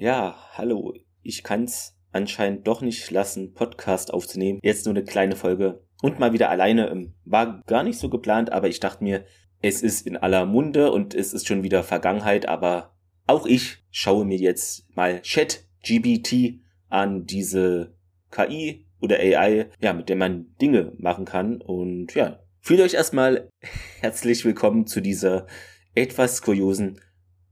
Ja, hallo. Ich kann's anscheinend doch nicht lassen, Podcast aufzunehmen. Jetzt nur eine kleine Folge und mal wieder alleine. Ähm, war gar nicht so geplant, aber ich dachte mir, es ist in aller Munde und es ist schon wieder Vergangenheit, aber auch ich schaue mir jetzt mal Chat GBT an, diese KI oder AI, ja, mit der man Dinge machen kann und ja, fühlt euch erstmal herzlich willkommen zu dieser etwas kuriosen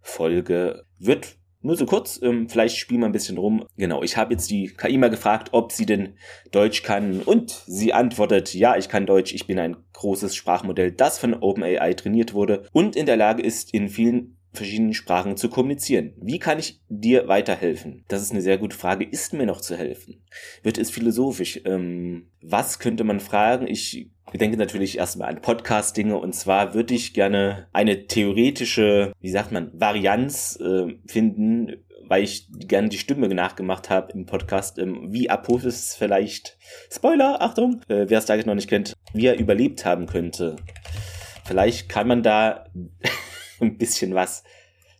Folge. Wird nur so kurz, ähm, vielleicht spielen wir ein bisschen rum. Genau, ich habe jetzt die KI mal gefragt, ob sie denn Deutsch kann und sie antwortet, ja, ich kann Deutsch, ich bin ein großes Sprachmodell, das von OpenAI trainiert wurde und in der Lage ist, in vielen verschiedenen Sprachen zu kommunizieren. Wie kann ich dir weiterhelfen? Das ist eine sehr gute Frage. Ist mir noch zu helfen? Wird es philosophisch? Ähm, was könnte man fragen? Ich denke natürlich erstmal an Podcast-Dinge und zwar würde ich gerne eine theoretische, wie sagt man, Varianz äh, finden, weil ich gerne die Stimme nachgemacht habe im Podcast, ähm, wie Apophis vielleicht, Spoiler, Achtung, äh, wer es da noch nicht kennt, wie er überlebt haben könnte. Vielleicht kann man da ein bisschen was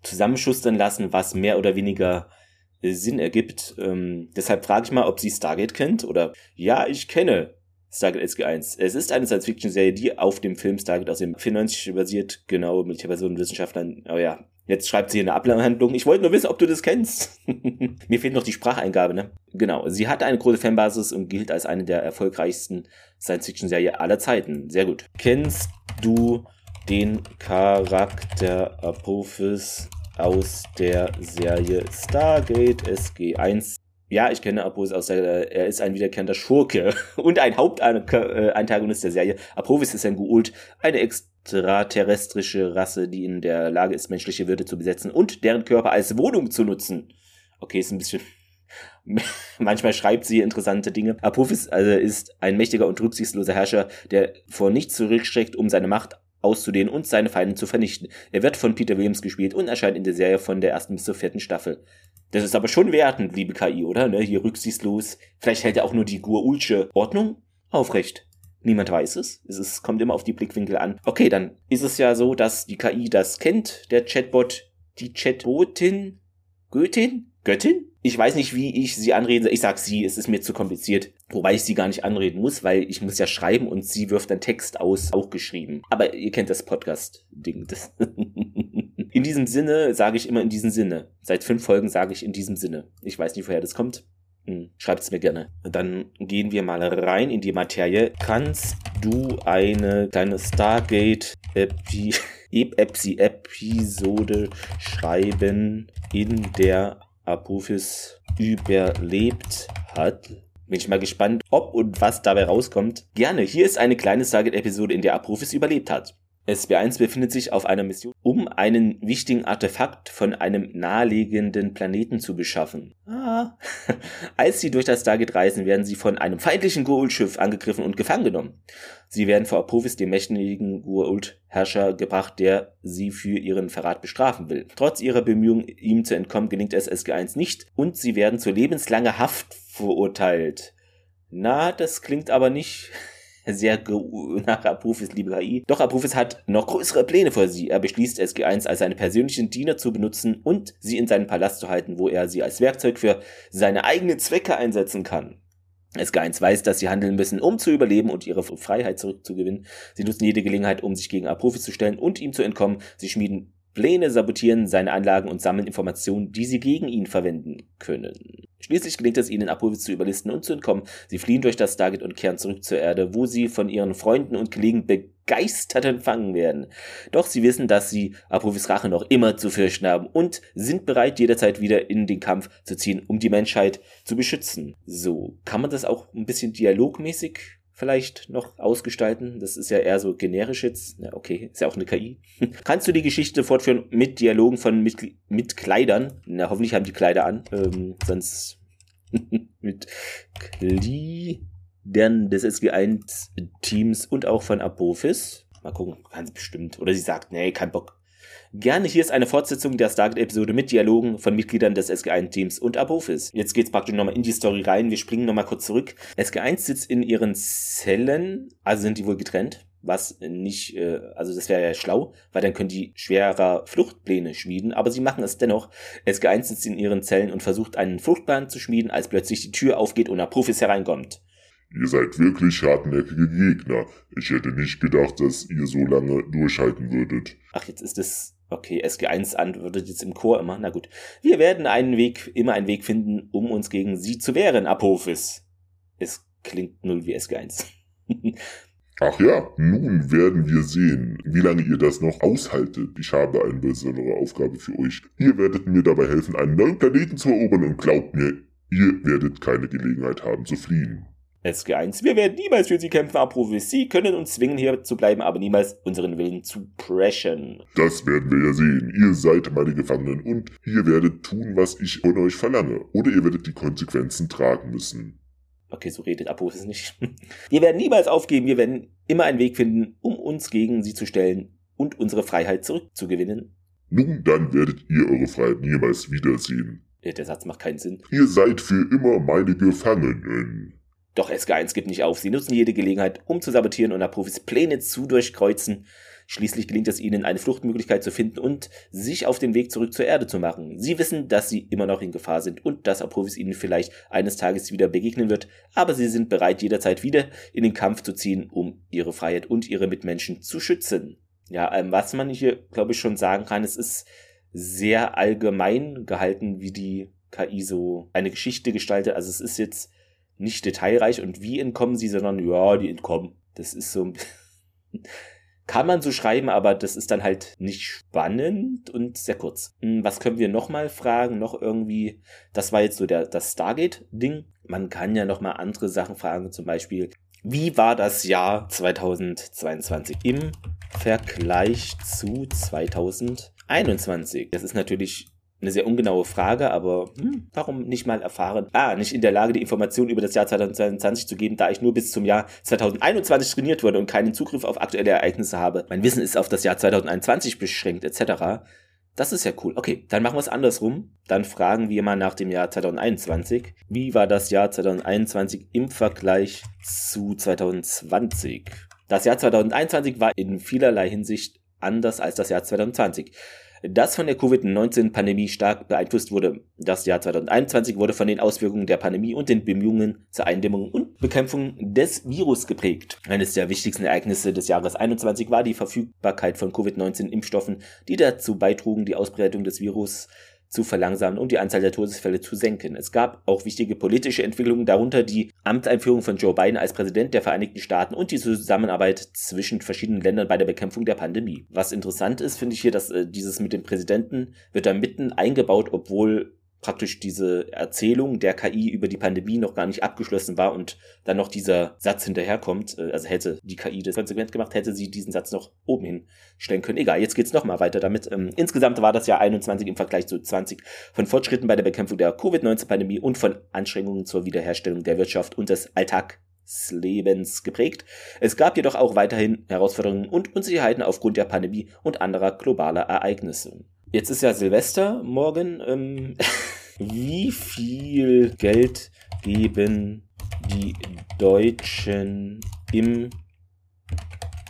zusammenschustern lassen, was mehr oder weniger äh, Sinn ergibt. Ähm, deshalb frage ich mal, ob sie Stargate kennt oder ja, ich kenne Stargate SG1. Es ist eine Science-Fiction-Serie, die auf dem Film Stargate aus dem 94 basiert, genau, mit Personen Wissenschaftlern. Oh ja, jetzt schreibt sie eine Abhandlung. Ich wollte nur wissen, ob du das kennst. Mir fehlt noch die Spracheingabe, ne? Genau, sie hatte eine große Fanbasis und gilt als eine der erfolgreichsten Science-Fiction-Serien aller Zeiten. Sehr gut. Kennst du den Charakter Apophis aus der Serie Stargate SG1. Ja, ich kenne Apophis aus der, er ist ein wiederkehrender Schurke und ein Hauptantagonist der Serie. Apophis ist ein Guult, eine extraterrestrische Rasse, die in der Lage ist, menschliche Würde zu besetzen und deren Körper als Wohnung zu nutzen. Okay, ist ein bisschen Manchmal schreibt sie interessante Dinge. Apophis also ist ein mächtiger und rücksichtsloser Herrscher, der vor nichts zurückschreckt, um seine Macht auszudehnen und seine Feinde zu vernichten. Er wird von Peter Williams gespielt und erscheint in der Serie von der ersten bis zur vierten Staffel. Das ist aber schon wertend, liebe KI, oder? Ne? Hier rücksichtslos. Vielleicht hält er auch nur die Gua'ulsche Ordnung aufrecht. Niemand weiß es. Es kommt immer auf die Blickwinkel an. Okay, dann ist es ja so, dass die KI das kennt, der Chatbot, die Chatbotin, Götin, Göttin? Ich weiß nicht, wie ich sie anreden Ich sag sie, es ist mir zu kompliziert. Wobei ich sie gar nicht anreden muss, weil ich muss ja schreiben und sie wirft dann Text aus, auch geschrieben. Aber ihr kennt das Podcast-Ding. in diesem Sinne sage ich immer in diesem Sinne. Seit fünf Folgen sage ich in diesem Sinne. Ich weiß nicht, woher das kommt. Hm, Schreibt es mir gerne. Dann gehen wir mal rein in die Materie. Kannst du eine kleine Stargate-Episode schreiben, in der Apophis überlebt hat. Bin ich mal gespannt, ob und was dabei rauskommt. Gerne, hier ist eine kleine Stargate-Episode, in der Apophis überlebt hat. SB1 befindet sich auf einer Mission, um einen wichtigen Artefakt von einem naheliegenden Planeten zu beschaffen. Ah. Als sie durch das Stargate reisen, werden sie von einem feindlichen Goa'uld-Schiff angegriffen und gefangen genommen. Sie werden vor Apophis, dem mächtigen Goa'uld-Herrscher, gebracht, der sie für ihren Verrat bestrafen will. Trotz ihrer Bemühungen, ihm zu entkommen, gelingt es SG1 nicht und sie werden zu lebenslanger Haft verurteilt. Na, das klingt aber nicht sehr nach Apophis liebe KI. Doch Apophis hat noch größere Pläne vor sie. Er beschließt SG1 als seine persönlichen Diener zu benutzen und sie in seinen Palast zu halten, wo er sie als Werkzeug für seine eigenen Zwecke einsetzen kann. SG1 weiß, dass sie handeln müssen, um zu überleben und ihre Freiheit zurückzugewinnen. Sie nutzen jede Gelegenheit, um sich gegen Apophis zu stellen und ihm zu entkommen. Sie schmieden Pläne, sabotieren seine Anlagen und sammeln Informationen, die sie gegen ihn verwenden können. Schließlich gelingt es ihnen, Apophis zu überlisten und zu entkommen. Sie fliehen durch das Stargate und kehren zurück zur Erde, wo sie von ihren Freunden und Kollegen begeistert empfangen werden. Doch sie wissen, dass sie Apophis Rache noch immer zu fürchten haben und sind bereit, jederzeit wieder in den Kampf zu ziehen, um die Menschheit zu beschützen. So, kann man das auch ein bisschen dialogmäßig vielleicht noch ausgestalten. Das ist ja eher so generisch jetzt. Ja, okay, ist ja auch eine KI. Kannst du die Geschichte fortführen mit Dialogen von mit, mit Kleidern? Na, hoffentlich haben die Kleider an. Ähm, sonst mit Gliedern des SG1-Teams und auch von Apophis. Mal gucken, sie bestimmt. Oder sie sagt, nee, kein Bock. Gerne, hier ist eine Fortsetzung der Stargate-Episode mit Dialogen von Mitgliedern des SG1-Teams und Apophis. Jetzt geht's praktisch nochmal in die Story rein. Wir springen nochmal kurz zurück. SG1 sitzt in ihren Zellen, also sind die wohl getrennt. was nicht, äh, also das wäre ja schlau, weil dann können die schwerer Fluchtpläne schmieden, aber sie machen es dennoch. SG1 sitzt in ihren Zellen und versucht einen Fluchtplan zu schmieden, als plötzlich die Tür aufgeht und Apophis hereinkommt. Ihr seid wirklich hartnäckige Gegner. Ich hätte nicht gedacht, dass ihr so lange durchhalten würdet. Ach, jetzt ist es Okay, SG1 antwortet jetzt im Chor immer. Na gut. Wir werden einen Weg, immer einen Weg finden, um uns gegen sie zu wehren, Apophis. Es klingt null wie SG1. Ach ja, nun werden wir sehen, wie lange ihr das noch aushaltet. Ich habe eine besondere Aufgabe für euch. Ihr werdet mir dabei helfen, einen neuen Planeten zu erobern und glaubt mir, ihr werdet keine Gelegenheit haben zu fliehen. SG1, wir werden niemals für sie kämpfen, Apophis. Sie können uns zwingen, hier zu bleiben, aber niemals unseren Willen zu preschen. Das werden wir ja sehen. Ihr seid meine Gefangenen und ihr werdet tun, was ich von euch verlange. Oder ihr werdet die Konsequenzen tragen müssen. Okay, so redet Apophis nicht. Wir werden niemals aufgeben, wir werden immer einen Weg finden, um uns gegen sie zu stellen und unsere Freiheit zurückzugewinnen. Nun, dann werdet ihr eure Freiheit niemals wiedersehen. Der Satz macht keinen Sinn. Ihr seid für immer meine Gefangenen. Doch SG1 gibt nicht auf. Sie nutzen jede Gelegenheit, um zu sabotieren und Apophis Pläne zu durchkreuzen. Schließlich gelingt es ihnen, eine Fluchtmöglichkeit zu finden und sich auf den Weg zurück zur Erde zu machen. Sie wissen, dass sie immer noch in Gefahr sind und dass Apophis ihnen vielleicht eines Tages wieder begegnen wird, aber sie sind bereit, jederzeit wieder in den Kampf zu ziehen, um ihre Freiheit und ihre Mitmenschen zu schützen. Ja, ähm, was man hier, glaube ich, schon sagen kann, es ist sehr allgemein gehalten, wie die KI so eine Geschichte gestaltet. Also es ist jetzt nicht detailreich und wie entkommen sie, sondern ja, die entkommen. Das ist so kann man so schreiben, aber das ist dann halt nicht spannend und sehr kurz. Hm, was können wir nochmal fragen? Noch irgendwie, das war jetzt so der, das Stargate-Ding. Man kann ja nochmal andere Sachen fragen, zum Beispiel, wie war das Jahr 2022 im Vergleich zu 2021? Das ist natürlich eine sehr ungenaue Frage, aber hm, warum nicht mal erfahren? Ah, nicht in der Lage, die Informationen über das Jahr 2022 zu geben, da ich nur bis zum Jahr 2021 trainiert wurde und keinen Zugriff auf aktuelle Ereignisse habe. Mein Wissen ist auf das Jahr 2021 beschränkt, etc. Das ist ja cool. Okay, dann machen wir es andersrum. Dann fragen wir mal nach dem Jahr 2021. Wie war das Jahr 2021 im Vergleich zu 2020? Das Jahr 2021 war in vielerlei Hinsicht anders als das Jahr 2020 das von der Covid-19-Pandemie stark beeinflusst wurde. Das Jahr 2021 wurde von den Auswirkungen der Pandemie und den Bemühungen zur Eindämmung und Bekämpfung des Virus geprägt. Eines der wichtigsten Ereignisse des Jahres 2021 war die Verfügbarkeit von Covid-19-Impfstoffen, die dazu beitrugen, die Ausbreitung des Virus zu verlangsamen und die Anzahl der Todesfälle zu senken. Es gab auch wichtige politische Entwicklungen, darunter die Amtseinführung von Joe Biden als Präsident der Vereinigten Staaten und die Zusammenarbeit zwischen verschiedenen Ländern bei der Bekämpfung der Pandemie. Was interessant ist, finde ich hier, dass äh, dieses mit dem Präsidenten wird da mitten eingebaut, obwohl praktisch diese Erzählung der KI über die Pandemie noch gar nicht abgeschlossen war und dann noch dieser Satz hinterherkommt, äh, also hätte die KI das konsequent gemacht, hätte sie diesen Satz noch oben hinstellen können. Egal, jetzt geht's noch mal weiter damit. Ähm, insgesamt war das Jahr 21 im Vergleich zu 20 von Fortschritten bei der Bekämpfung der Covid-19-Pandemie und von Anstrengungen zur Wiederherstellung der Wirtschaft und des Alltagslebens geprägt. Es gab jedoch auch weiterhin Herausforderungen und Unsicherheiten aufgrund der Pandemie und anderer globaler Ereignisse. Jetzt ist ja Silvester morgen. Ähm, wie viel Geld geben die Deutschen im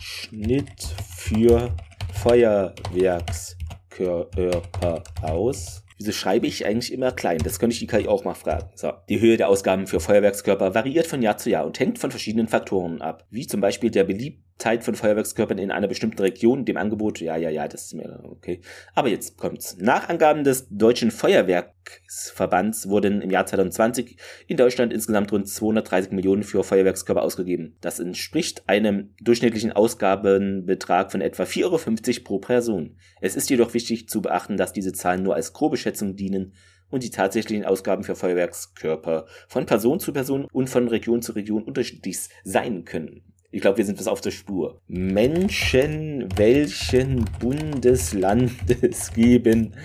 Schnitt für Feuerwerkskörper aus? Wieso schreibe ich eigentlich immer klein? Das könnte ich die KI auch mal fragen. So. Die Höhe der Ausgaben für Feuerwerkskörper variiert von Jahr zu Jahr und hängt von verschiedenen Faktoren ab, wie zum Beispiel der beliebten Zeit von Feuerwerkskörpern in einer bestimmten Region, dem Angebot, ja, ja, ja, das ist mir okay. Aber jetzt kommt's. Nach Angaben des Deutschen Feuerwerksverbands wurden im Jahr 2020 in Deutschland insgesamt rund 230 Millionen für Feuerwerkskörper ausgegeben. Das entspricht einem durchschnittlichen Ausgabenbetrag von etwa 4,50 Euro pro Person. Es ist jedoch wichtig zu beachten, dass diese Zahlen nur als grobe Schätzung dienen und die tatsächlichen Ausgaben für Feuerwerkskörper von Person zu Person und von Region zu Region unterschiedlich sein können. Ich glaube, wir sind was auf der Spur. Menschen welchen Bundeslandes geben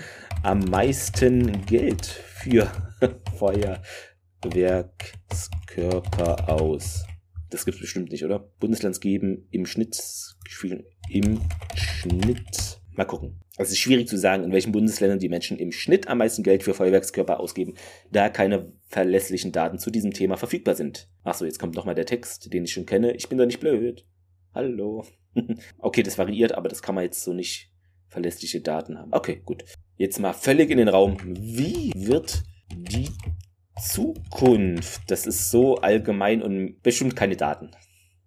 am meisten Geld für Feuerwerkskörper aus? Das gibt es bestimmt nicht, oder? Bundeslands geben im Schnitt, im Schnitt Mal gucken. Es ist schwierig zu sagen, in welchen Bundesländern die Menschen im Schnitt am meisten Geld für Feuerwerkskörper ausgeben, da keine verlässlichen Daten zu diesem Thema verfügbar sind. Achso, jetzt kommt nochmal der Text, den ich schon kenne. Ich bin doch nicht blöd. Hallo. okay, das variiert, aber das kann man jetzt so nicht verlässliche Daten haben. Okay, gut. Jetzt mal völlig in den Raum. Wie wird die Zukunft? Das ist so allgemein und bestimmt keine Daten.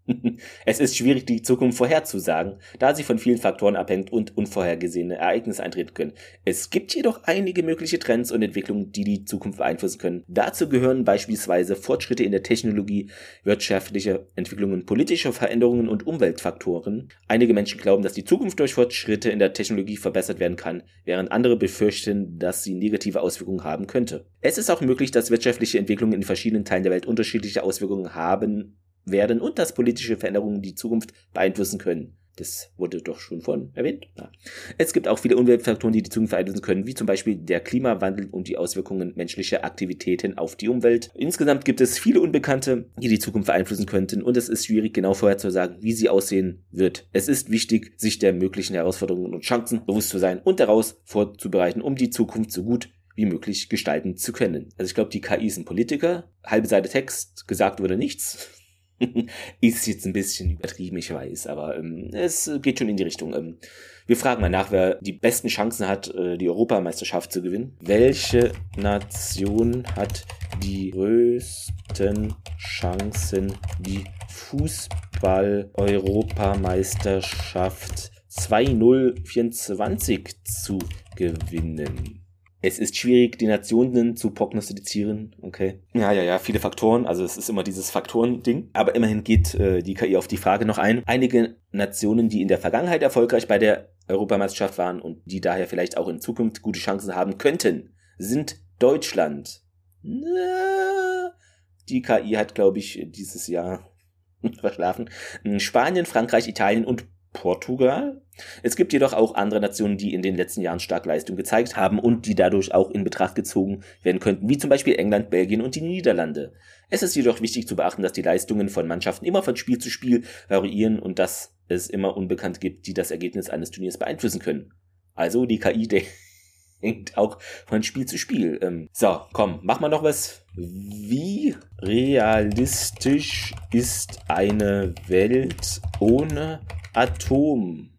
es ist schwierig, die Zukunft vorherzusagen, da sie von vielen Faktoren abhängt und unvorhergesehene Ereignisse eintreten können. Es gibt jedoch einige mögliche Trends und Entwicklungen, die die Zukunft beeinflussen können. Dazu gehören beispielsweise Fortschritte in der Technologie, wirtschaftliche Entwicklungen, politische Veränderungen und Umweltfaktoren. Einige Menschen glauben, dass die Zukunft durch Fortschritte in der Technologie verbessert werden kann, während andere befürchten, dass sie negative Auswirkungen haben könnte. Es ist auch möglich, dass wirtschaftliche Entwicklungen in verschiedenen Teilen der Welt unterschiedliche Auswirkungen haben werden und dass politische Veränderungen die Zukunft beeinflussen können. Das wurde doch schon vorhin erwähnt. Ja. Es gibt auch viele Umweltfaktoren, die die Zukunft beeinflussen können, wie zum Beispiel der Klimawandel und die Auswirkungen menschlicher Aktivitäten auf die Umwelt. Insgesamt gibt es viele Unbekannte, die die Zukunft beeinflussen könnten und es ist schwierig genau vorherzusagen, wie sie aussehen wird. Es ist wichtig, sich der möglichen Herausforderungen und Chancen bewusst zu sein und daraus vorzubereiten, um die Zukunft so gut wie möglich gestalten zu können. Also ich glaube, die KI ein Politiker, halbe Seite Text, gesagt wurde nichts. ist jetzt ein bisschen übertrieben, ich weiß, aber ähm, es geht schon in die Richtung. Ähm, wir fragen mal nach, wer die besten Chancen hat, äh, die Europameisterschaft zu gewinnen. Welche Nation hat die größten Chancen, die Fußball-Europameisterschaft 2024 zu gewinnen? Es ist schwierig, die Nationen zu prognostizieren. Okay. Ja, ja, ja, viele Faktoren. Also es ist immer dieses Faktoren-Ding. Aber immerhin geht äh, die KI auf die Frage noch ein. Einige Nationen, die in der Vergangenheit erfolgreich bei der Europameisterschaft waren und die daher vielleicht auch in Zukunft gute Chancen haben könnten, sind Deutschland. Die KI hat, glaube ich, dieses Jahr verschlafen. Spanien, Frankreich, Italien und Portugal. Es gibt jedoch auch andere Nationen, die in den letzten Jahren stark Leistung gezeigt haben und die dadurch auch in Betracht gezogen werden könnten, wie zum Beispiel England, Belgien und die Niederlande. Es ist jedoch wichtig zu beachten, dass die Leistungen von Mannschaften immer von Spiel zu Spiel variieren und dass es immer Unbekannt gibt, die das Ergebnis eines Turniers beeinflussen können. Also die KI hängt auch von Spiel zu Spiel. Ähm, so, komm, mach mal noch was. Wie realistisch ist eine Welt ohne Atom.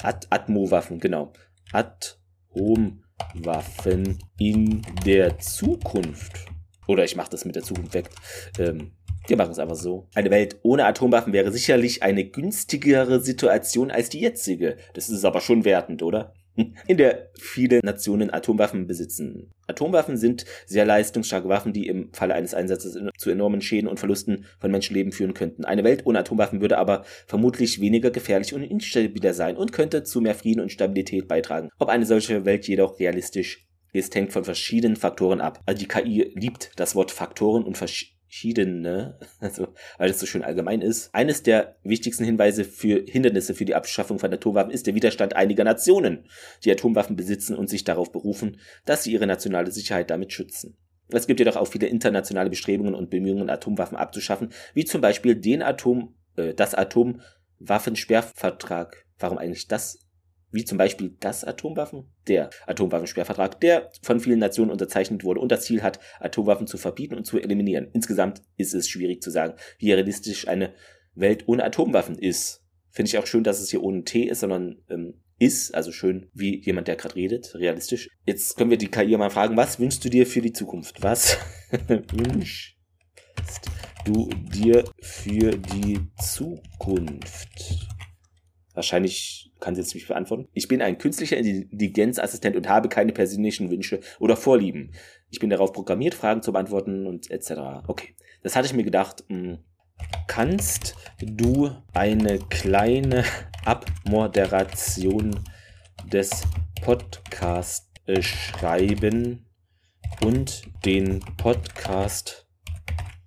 At Atmowaffen, genau. Atomwaffen in der Zukunft. Oder ich mache das mit der Zukunft weg. Ähm, wir machen es einfach so. Eine Welt ohne Atomwaffen wäre sicherlich eine günstigere Situation als die jetzige. Das ist aber schon wertend, oder? In der viele Nationen Atomwaffen besitzen. Atomwaffen sind sehr leistungsstarke Waffen, die im Falle eines Einsatzes zu enormen Schäden und Verlusten von Menschenleben führen könnten. Eine Welt ohne Atomwaffen würde aber vermutlich weniger gefährlich und instabiler sein und könnte zu mehr Frieden und Stabilität beitragen. Ob eine solche Welt jedoch realistisch ist, hängt von verschiedenen Faktoren ab. Also die KI liebt das Wort Faktoren und verschiedene verschiedene, also weil das so schön allgemein ist. Eines der wichtigsten Hinweise für Hindernisse für die Abschaffung von Atomwaffen ist der Widerstand einiger Nationen, die Atomwaffen besitzen und sich darauf berufen, dass sie ihre nationale Sicherheit damit schützen. Es gibt jedoch auch viele internationale Bestrebungen und Bemühungen, Atomwaffen abzuschaffen, wie zum Beispiel den Atom, äh, das Atomwaffensperrvertrag. Warum eigentlich das wie zum Beispiel das Atomwaffen, der Atomwaffensperrvertrag, der von vielen Nationen unterzeichnet wurde und das Ziel hat, Atomwaffen zu verbieten und zu eliminieren. Insgesamt ist es schwierig zu sagen, wie realistisch eine Welt ohne Atomwaffen ist. Finde ich auch schön, dass es hier ohne T ist, sondern ähm, ist, also schön wie jemand, der gerade redet, realistisch. Jetzt können wir die KI mal fragen, was wünschst du dir für die Zukunft? Was wünschst du dir für die Zukunft? Wahrscheinlich kann sie jetzt nicht beantworten. Ich bin ein künstlicher Intelligenzassistent und habe keine persönlichen Wünsche oder Vorlieben. Ich bin darauf programmiert, Fragen zu beantworten und etc. Okay, das hatte ich mir gedacht. Hm, kannst du eine kleine Abmoderation des Podcasts äh, schreiben und den Podcast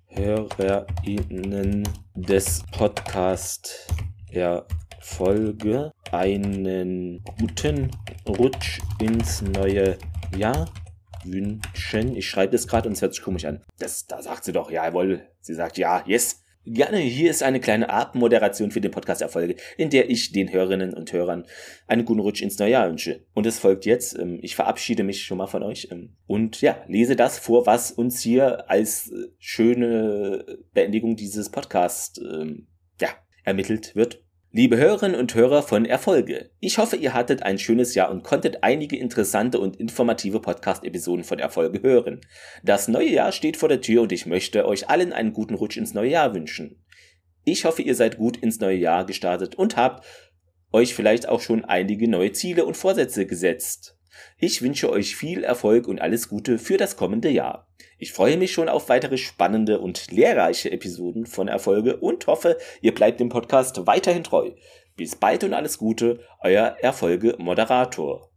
HörerInnen des Podcasts ja Folge einen guten Rutsch ins neue Jahr wünschen. Ich schreibe das gerade und es hört sich komisch an. Das, da sagt sie doch, jawohl. Sie sagt ja, yes. Gerne, hier ist eine kleine Abmoderation für den Podcast Erfolge, in der ich den Hörerinnen und Hörern einen guten Rutsch ins neue Jahr wünsche. Und es folgt jetzt, ähm, ich verabschiede mich schon mal von euch ähm, und ja, lese das vor, was uns hier als äh, schöne Beendigung dieses Podcasts ähm, ja, ermittelt wird. Liebe Hörerinnen und Hörer von Erfolge, ich hoffe, ihr hattet ein schönes Jahr und konntet einige interessante und informative Podcast-Episoden von Erfolge hören. Das neue Jahr steht vor der Tür und ich möchte euch allen einen guten Rutsch ins neue Jahr wünschen. Ich hoffe, ihr seid gut ins neue Jahr gestartet und habt euch vielleicht auch schon einige neue Ziele und Vorsätze gesetzt. Ich wünsche euch viel Erfolg und alles Gute für das kommende Jahr. Ich freue mich schon auf weitere spannende und lehrreiche Episoden von Erfolge und hoffe, ihr bleibt dem Podcast weiterhin treu. Bis bald und alles Gute, euer Erfolge Moderator.